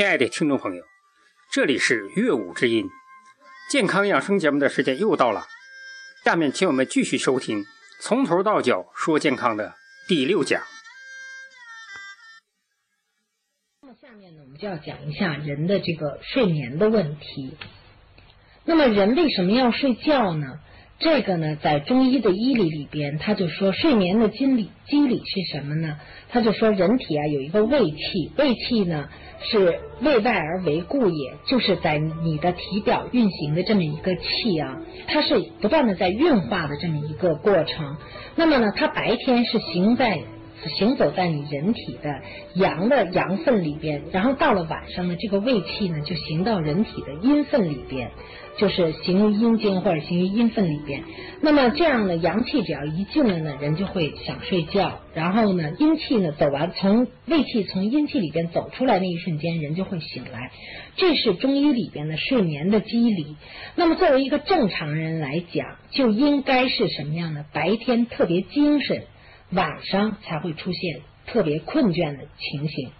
亲爱的听众朋友，这里是乐舞之音健康养生节目的时间又到了，下面请我们继续收听从头到脚说健康的第六讲。那么下面呢，我们就要讲一下人的这个睡眠的问题。那么人为什么要睡觉呢？这个呢，在中医的医理里边，他就说睡眠的机理机理是什么呢？他就说人体啊有一个胃气，胃气呢是胃外而为固也，就是在你的体表运行的这么一个气啊，它是不断的在运化的这么一个过程。那么呢，它白天是行在。行走在你人体的阳的阳分里边，然后到了晚上呢，这个胃气呢就行到人体的阴分里边，就是行于阴经或者行于阴分里边。那么这样呢，阳气只要一进来呢，人就会想睡觉。然后呢，阴气呢走完，从胃气从阴气里边走出来那一瞬间，人就会醒来。这是中医里边的睡眠的机理。那么作为一个正常人来讲，就应该是什么样的？白天特别精神。晚上才会出现特别困倦的情形，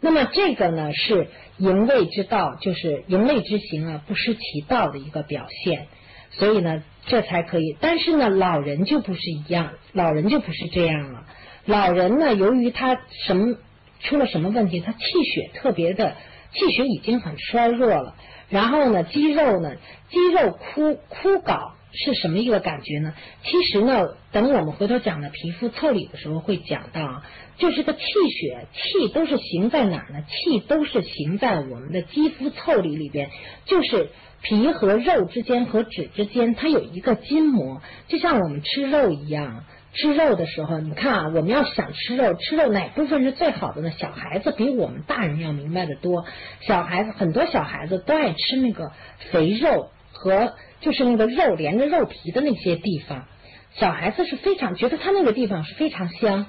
那么这个呢是营卫之道，就是营卫之行啊，不失其道的一个表现，所以呢这才可以。但是呢老人就不是一样，老人就不是这样了。老人呢由于他什么出了什么问题，他气血特别的，气血已经很衰弱了，然后呢肌肉呢肌肉枯枯槁。是什么一个感觉呢？其实呢，等我们回头讲的皮肤腠理的时候会讲到，就是个气血气都是行在哪儿呢？气都是行在我们的肌肤腠理里边，就是皮和肉之间和脂之间，它有一个筋膜，就像我们吃肉一样。吃肉的时候，你看啊，我们要想吃肉，吃肉哪部分是最好的呢？小孩子比我们大人要明白的多。小孩子很多小孩子都爱吃那个肥肉和。就是那个肉连着肉皮的那些地方，小孩子是非常觉得他那个地方是非常香。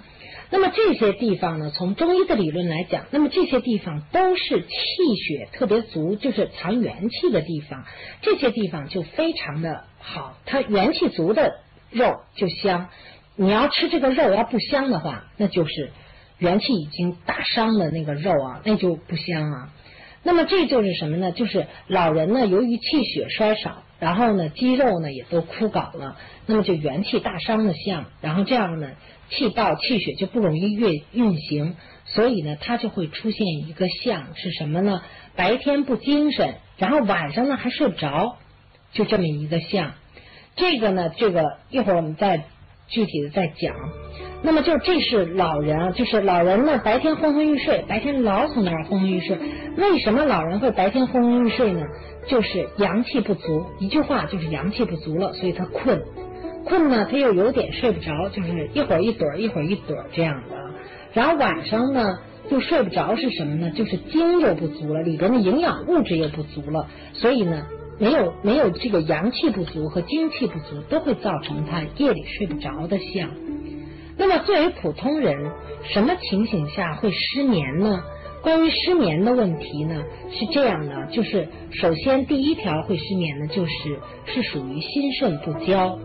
那么这些地方呢，从中医的理论来讲，那么这些地方都是气血特别足，就是藏元气的地方。这些地方就非常的好，它元气足的肉就香。你要吃这个肉要不香的话，那就是元气已经大伤的那个肉啊，那就不香啊。那么这就是什么呢？就是老人呢，由于气血衰少。然后呢，肌肉呢也都枯槁了，那么就元气大伤的象，然后这样呢，气道气血就不容易运运行，所以呢，它就会出现一个象是什么呢？白天不精神，然后晚上呢还睡不着，就这么一个象。这个呢，这个一会儿我们再具体的再讲。那么就这是老人啊，就是老人呢白天昏昏欲睡，白天老从那儿昏昏欲睡。为什么老人会白天昏昏欲睡呢？就是阳气不足，一句话就是阳气不足了，所以他困。困呢，他又有点睡不着，就是一会儿一盹儿，一会儿一盹儿这样的。然后晚上呢又睡不着，是什么呢？就是精又不足了，里边的营养物质又不足了，所以呢没有没有这个阳气不足和精气不足，都会造成他夜里睡不着的象。那么作为普通人，什么情形下会失眠呢？关于失眠的问题呢，是这样的，就是首先第一条会失眠呢，就是是属于心肾不交。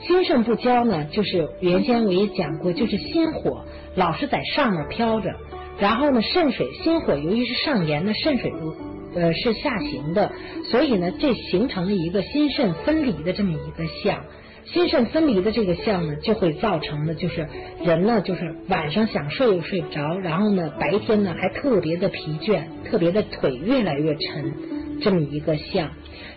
心肾不交呢，就是原先我也讲过，就是心火老是在上面飘着，然后呢肾水心火由于是上炎的，肾水不呃是下行的，所以呢这形成了一个心肾分离的这么一个象。心肾分离的这个象呢，就会造成的，就是人呢，就是晚上想睡又睡不着，然后呢，白天呢还特别的疲倦，特别的腿越来越沉，这么一个象。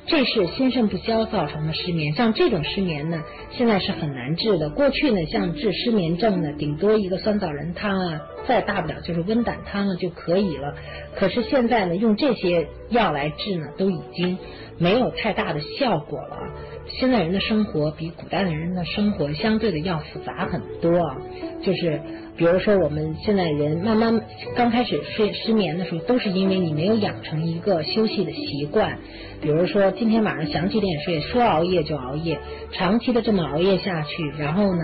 这是心肾不交造成的失眠。像这种失眠呢，现在是很难治的。过去呢，像治失眠症呢，顶多一个酸枣仁汤啊，再大不了就是温胆汤啊就可以了。可是现在呢，用这些药来治呢，都已经没有太大的效果了。现在人的生活比古代的人的生活相对的要复杂很多，就是比如说我们现在人慢慢刚开始睡失眠的时候，都是因为你没有养成一个休息的习惯。比如说今天晚上想几点睡，说熬夜就熬夜，长期的这么熬夜下去，然后呢，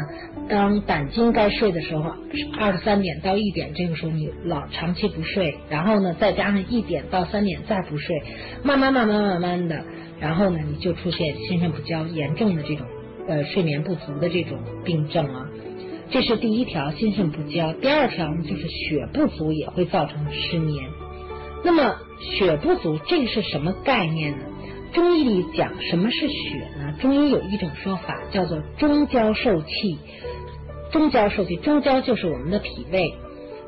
当胆经该睡的时候，二十三点到一点，这个时候你老长期不睡，然后呢，再加上一点到三点再不睡，慢慢慢慢慢慢的。然后呢，你就出现心肾不交、严重的这种呃睡眠不足的这种病症啊。这是第一条，心肾不交。第二条呢，就是血不足也会造成失眠。那么血不足，这个是什么概念呢？中医里讲什么是血呢？中医有一种说法叫做中焦受气，中焦受气，中焦就是我们的脾胃。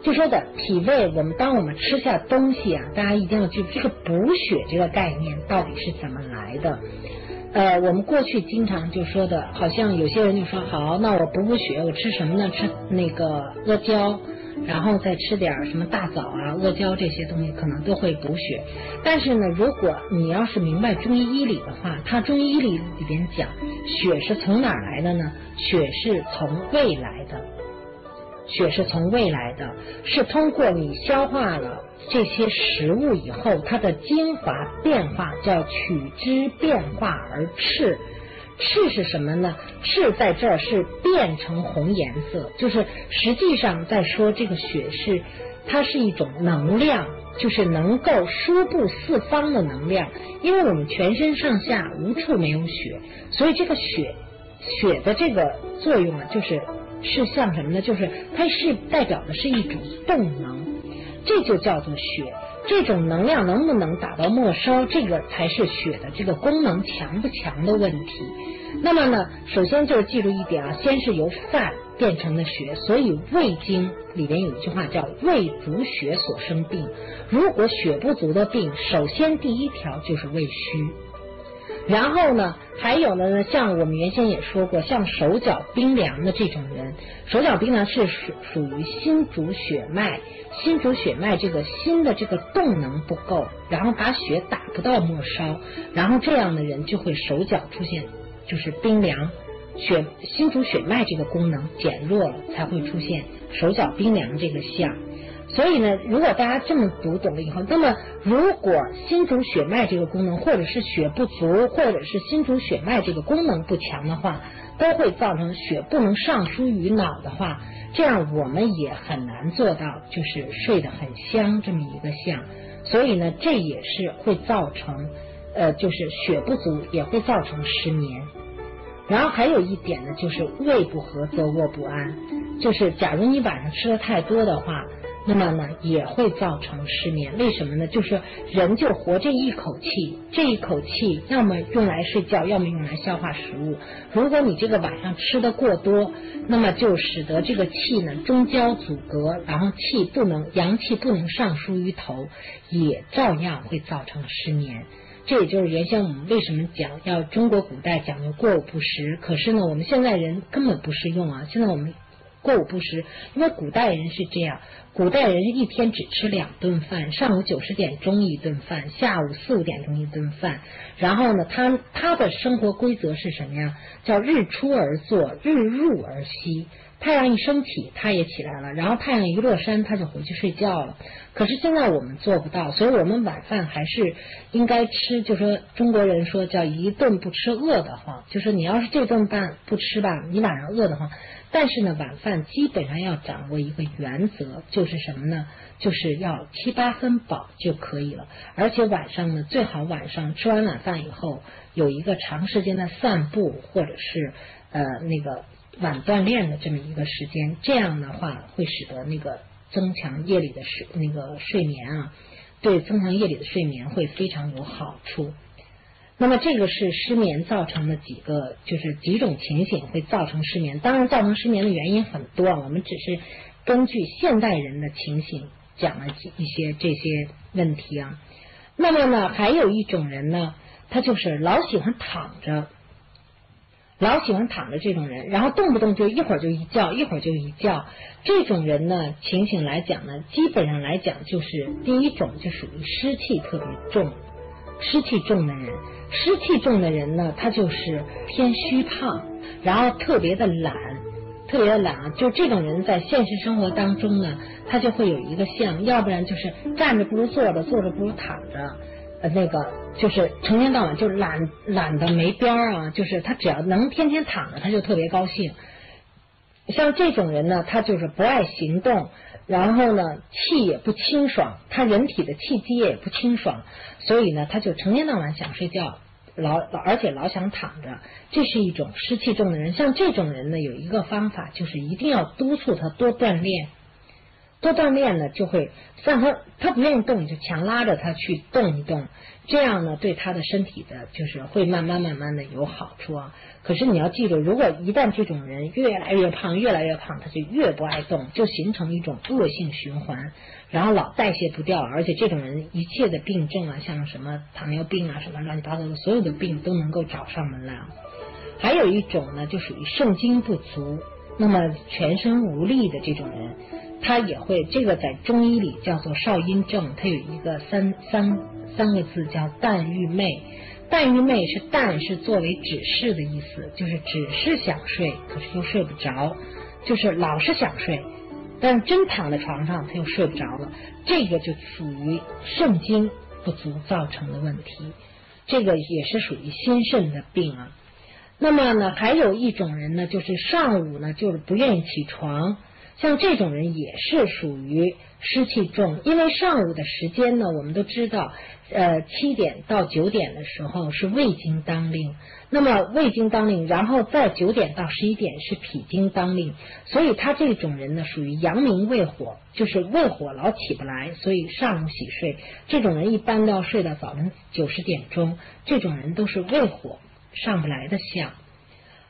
就说的脾胃，我们当我们吃下东西啊，大家一定要记住这个补血这个概念到底是怎么来的。呃，我们过去经常就说的，好像有些人就说好，那我补补血，我吃什么呢？吃那个阿胶。然后再吃点什么大枣啊、阿胶这些东西，可能都会补血。但是呢，如果你要是明白中医医理的话，它中医医理里边讲，血是从哪儿来的呢？血是从胃来的，血是从胃来的，是通过你消化了这些食物以后，它的精华变化叫取之变化而赤。赤是什么呢？赤在这儿是变成红颜色，就是实际上在说这个血是它是一种能量，就是能够输布四方的能量。因为我们全身上下无处没有血，所以这个血血的这个作用啊，就是是像什么呢？就是它是代表的是一种动能，这就叫做血。这种能量能不能达到末梢，这个才是血的这个功能强不强的问题。那么呢，首先就是记住一点啊，先是由饭变成的血，所以胃经里边有一句话叫“胃足血所生病”。如果血不足的病，首先第一条就是胃虚。然后呢，还有呢，像我们原先也说过，像手脚冰凉的这种人，手脚冰凉是属属于心主血脉，心主血脉这个心的这个动能不够，然后把血打不到末梢，然后这样的人就会手脚出现就是冰凉，血心主血脉这个功能减弱了，才会出现手脚冰凉这个象。所以呢，如果大家这么读懂了以后，那么如果心主血脉这个功能，或者是血不足，或者是心主血脉这个功能不强的话，都会造成血不能上输于脑的话，这样我们也很难做到就是睡得很香这么一个象。所以呢，这也是会造成呃，就是血不足也会造成失眠。然后还有一点呢，就是胃不和则卧不安，就是假如你晚上吃的太多的话。那么呢，也会造成失眠。为什么呢？就是人就活这一口气，这一口气要么用来睡觉，要么用来消化食物。如果你这个晚上吃的过多，那么就使得这个气呢中焦阻隔，然后气不能阳气不能上输于头，也照样会造成失眠。这也就是原先我们为什么讲要中国古代讲究过午不食，可是呢，我们现在人根本不适用啊。现在我们。过午不食，因为古代人是这样，古代人一天只吃两顿饭，上午九十点钟一顿饭，下午四五点钟一顿饭。然后呢，他他的生活规则是什么呀？叫日出而作，日入而息。太阳一升起，他也起来了，然后太阳一落山，他就回去睡觉了。可是现在我们做不到，所以我们晚饭还是应该吃。就说中国人说叫一顿不吃饿得慌，就是你要是这顿饭不吃吧，你晚上饿得慌。但是呢，晚饭基本上要掌握一个原则，就是什么呢？就是要七八分饱就可以了。而且晚上呢，最好晚上吃完晚饭以后有一个长时间的散步，或者是呃那个晚锻炼的这么一个时间。这样的话会使得那个增强夜里的睡那个睡眠啊，对增强夜里的睡眠会非常有好处。那么这个是失眠造成的几个，就是几种情形会造成失眠。当然，造成失眠的原因很多啊，我们只是根据现代人的情形讲了一些这些问题啊。那么呢，还有一种人呢，他就是老喜欢躺着，老喜欢躺着这种人，然后动不动就一会儿就一觉，一会儿就一觉。这种人呢，情形来讲呢，基本上来讲就是第一种就属于湿气特别重。湿气重的人，湿气重的人呢，他就是偏虚胖，然后特别的懒，特别的懒。就这种人在现实生活当中呢，他就会有一个像，要不然就是站着不如坐着，坐着不如躺着，呃，那个就是成天到晚就懒懒的没边儿啊。就是他只要能天天躺着，他就特别高兴。像这种人呢，他就是不爱行动。然后呢，气也不清爽，他人体的气机也不清爽，所以呢，他就成天到晚想睡觉，老老而且老想躺着，这是一种湿气重的人。像这种人呢，有一个方法，就是一定要督促他多锻炼，多锻炼呢，就会让他他不愿意动，你就强拉着他去动一动，这样呢，对他的身体的，就是会慢慢慢慢的有好处啊。可是你要记住，如果一旦这种人越来越胖，越来越胖，他就越不爱动，就形成一种恶性循环，然后老代谢不掉，而且这种人一切的病症啊，像什么糖尿病啊，什么乱七八糟的，所有的病都能够找上门来。还有一种呢，就属于肾精不足，那么全身无力的这种人。他也会，这个在中医里叫做少阴症，它有一个三三三个字叫淡欲寐。淡欲寐是淡是作为指示的意思，就是只是想睡，可是又睡不着，就是老是想睡，但真躺在床上他又睡不着了。这个就属于肾精不足造成的问题，这个也是属于心肾的病啊。那么呢，还有一种人呢，就是上午呢就是不愿意起床。像这种人也是属于湿气重，因为上午的时间呢，我们都知道，呃，七点到九点的时候是胃经当令，那么胃经当令，然后在九点到十一点是脾经当令，所以他这种人呢，属于阳明胃火，就是胃火老起不来，所以上午洗睡。这种人一般都要睡到早晨九十点钟，这种人都是胃火上不来的象。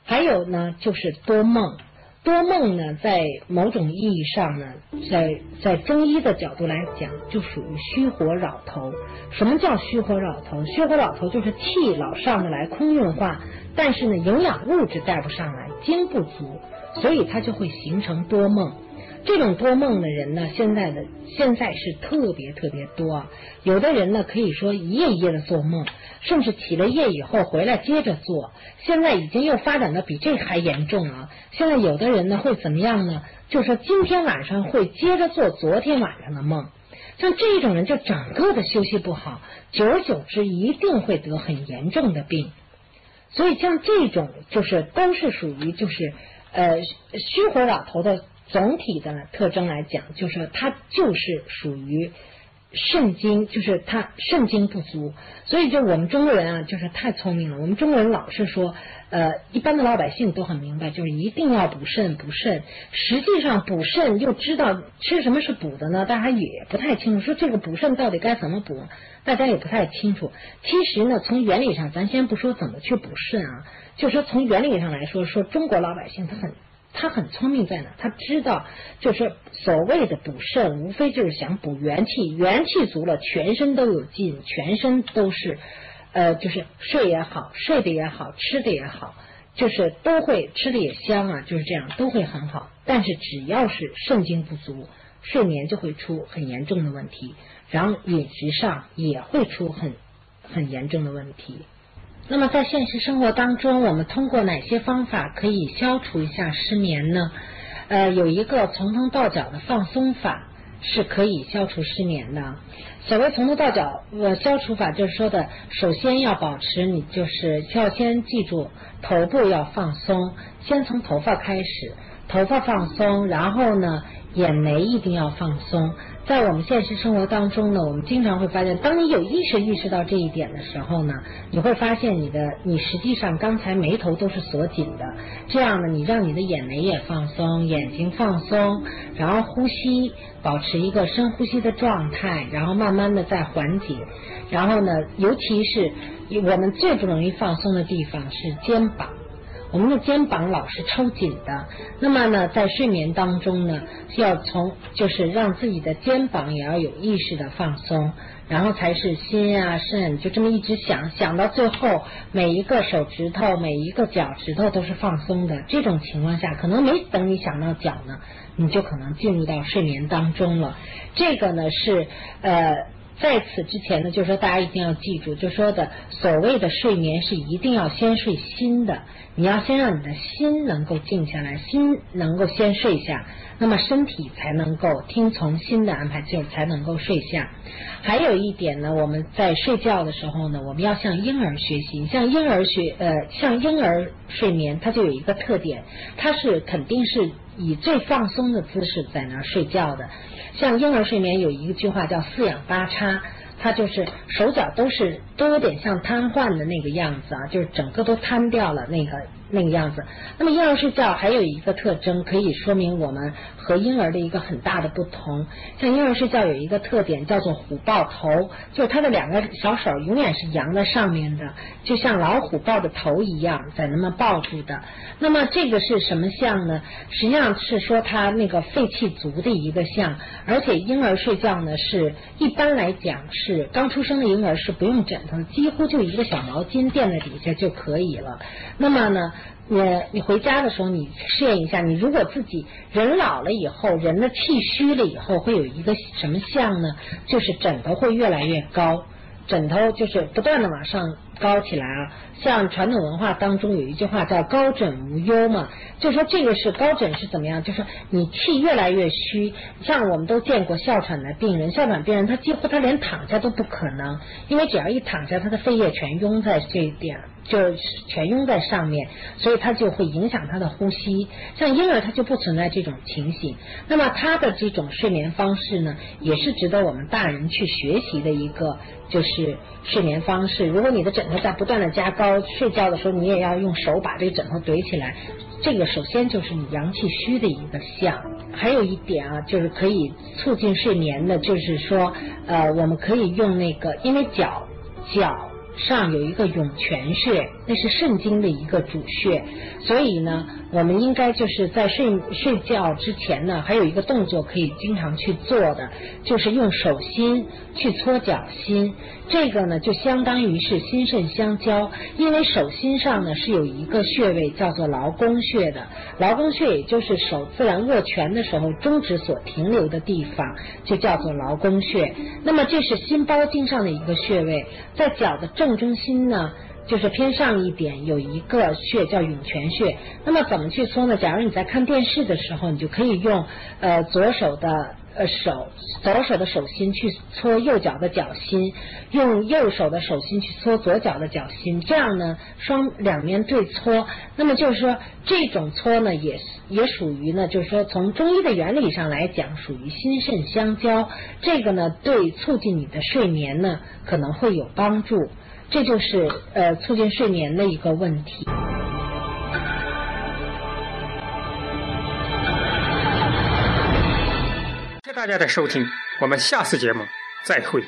还有呢，就是多梦。多梦呢，在某种意义上呢，在在中医的角度来讲，就属于虚火扰头。什么叫虚火扰头？虚火扰头就是气老上不来，空运化，但是呢，营养物质带不上来，精不足，所以它就会形成多梦。这种多梦的人呢，现在的现在是特别特别多。有的人呢，可以说一夜一夜的做梦，甚至起了夜以后回来接着做。现在已经又发展的比这还严重了。现在有的人呢，会怎么样呢？就说今天晚上会接着做昨天晚上的梦。像这种人，就整个的休息不好，久而久之一定会得很严重的病。所以像这种，就是都是属于就是呃虚火老头的。总体的特征来讲，就是它就是属于肾精，就是它肾精不足，所以就我们中国人啊，就是太聪明了。我们中国人老是说，呃，一般的老百姓都很明白，就是一定要补肾补肾。实际上补肾又知道吃什么是补的呢？大家也不太清楚。说这个补肾到底该怎么补，大家也不太清楚。其实呢，从原理上，咱先不说怎么去补肾啊，就说从原理上来说，说中国老百姓他很。他很聪明在哪？他知道，就是所谓的补肾，无非就是想补元气，元气足了，全身都有劲，全身都是，呃，就是睡也好，睡的也好，吃的也好，就是都会吃的也香啊，就是这样，都会很好。但是只要是肾精不足，睡眠就会出很严重的问题，然后饮食上也会出很很严重的问题。那么在现实生活当中，我们通过哪些方法可以消除一下失眠呢？呃，有一个从头到脚的放松法是可以消除失眠的。所谓从头到脚呃消除法，就是说的，首先要保持你就是要先记住头部要放松，先从头发开始，头发放松，然后呢眼眉一定要放松。在我们现实生活当中呢，我们经常会发现，当你有意识意识到这一点的时候呢，你会发现你的你实际上刚才眉头都是锁紧的，这样呢，你让你的眼眉也放松，眼睛放松，然后呼吸保持一个深呼吸的状态，然后慢慢的再缓解，然后呢，尤其是我们最不容易放松的地方是肩膀。我们的肩膀老是抽紧的，那么呢，在睡眠当中呢，要从就是让自己的肩膀也要有意识的放松，然后才是心啊肾，就这么一直想想到最后，每一个手指头、每一个脚趾头都是放松的。这种情况下，可能没等你想到脚呢，你就可能进入到睡眠当中了。这个呢是呃。在此之前呢，就是说大家一定要记住，就说的所谓的睡眠是一定要先睡心的，你要先让你的心能够静下来，心能够先睡下，那么身体才能够听从心的安排，就才能够睡下。还有一点呢，我们在睡觉的时候呢，我们要向婴儿学习，像婴儿学呃，像婴儿睡眠，它就有一个特点，它是肯定是以最放松的姿势在那儿睡觉的。像婴儿睡眠有一句话叫四仰八叉，他就是手脚都是都有点像瘫痪的那个样子啊，就是整个都瘫掉了那个那个样子。那么婴儿睡觉还有一个特征，可以说明我们和婴儿的一个很大的不同。像婴儿睡觉有一个特点叫做虎抱头，就是他的两个小手永远是扬在上面的，就像老虎抱的头一样，在那么抱住的。那么这个是什么像呢？实际上是说他那个肺气足的一个像，而且婴儿睡觉呢是一般来讲是刚出生的婴儿是不用枕头，几乎就一个小毛巾垫在底下就可以了。那么呢，你你回家的时候你试验一下，你如果自己人老了以后，人的气虚了以后，会有一个什么像呢？就是枕头会越来越高。枕头就是不断的往上高起来啊，像传统文化当中有一句话叫“高枕无忧”嘛，就说这个是高枕是怎么样？就是你气越来越虚，像我们都见过哮喘的病人，哮喘病人他几乎他连躺下都不可能，因为只要一躺下，他的肺液全拥在这一点。就全拥在上面，所以它就会影响他的呼吸。像婴儿，他就不存在这种情形。那么他的这种睡眠方式呢，也是值得我们大人去学习的一个，就是睡眠方式。如果你的枕头在不断的加高，睡觉的时候你也要用手把这个枕头怼起来。这个首先就是你阳气虚的一个象。还有一点啊，就是可以促进睡眠的，就是说，呃，我们可以用那个，因为脚脚。上有一个涌泉穴，那是肾经的一个主穴，所以呢，我们应该就是在睡睡觉之前呢，还有一个动作可以经常去做的，就是用手心去搓脚心。这个呢，就相当于是心肾相交，因为手心上呢是有一个穴位叫做劳宫穴的，劳宫穴也就是手自然握拳的时候中指所停留的地方，就叫做劳宫穴。那么这是心包经上的一个穴位，在脚的正中心呢，就是偏上一点有一个穴叫涌泉穴。那么怎么去搓呢？假如你在看电视的时候，你就可以用呃左手的。呃，手左手的手心去搓右脚的脚心，用右手的手心去搓左脚的脚心，这样呢，双两面对搓。那么就是说，这种搓呢，也也属于呢，就是说从中医的原理上来讲，属于心肾相交。这个呢，对促进你的睡眠呢，可能会有帮助。这就是呃，促进睡眠的一个问题。大家的收听，我们下次节目再会。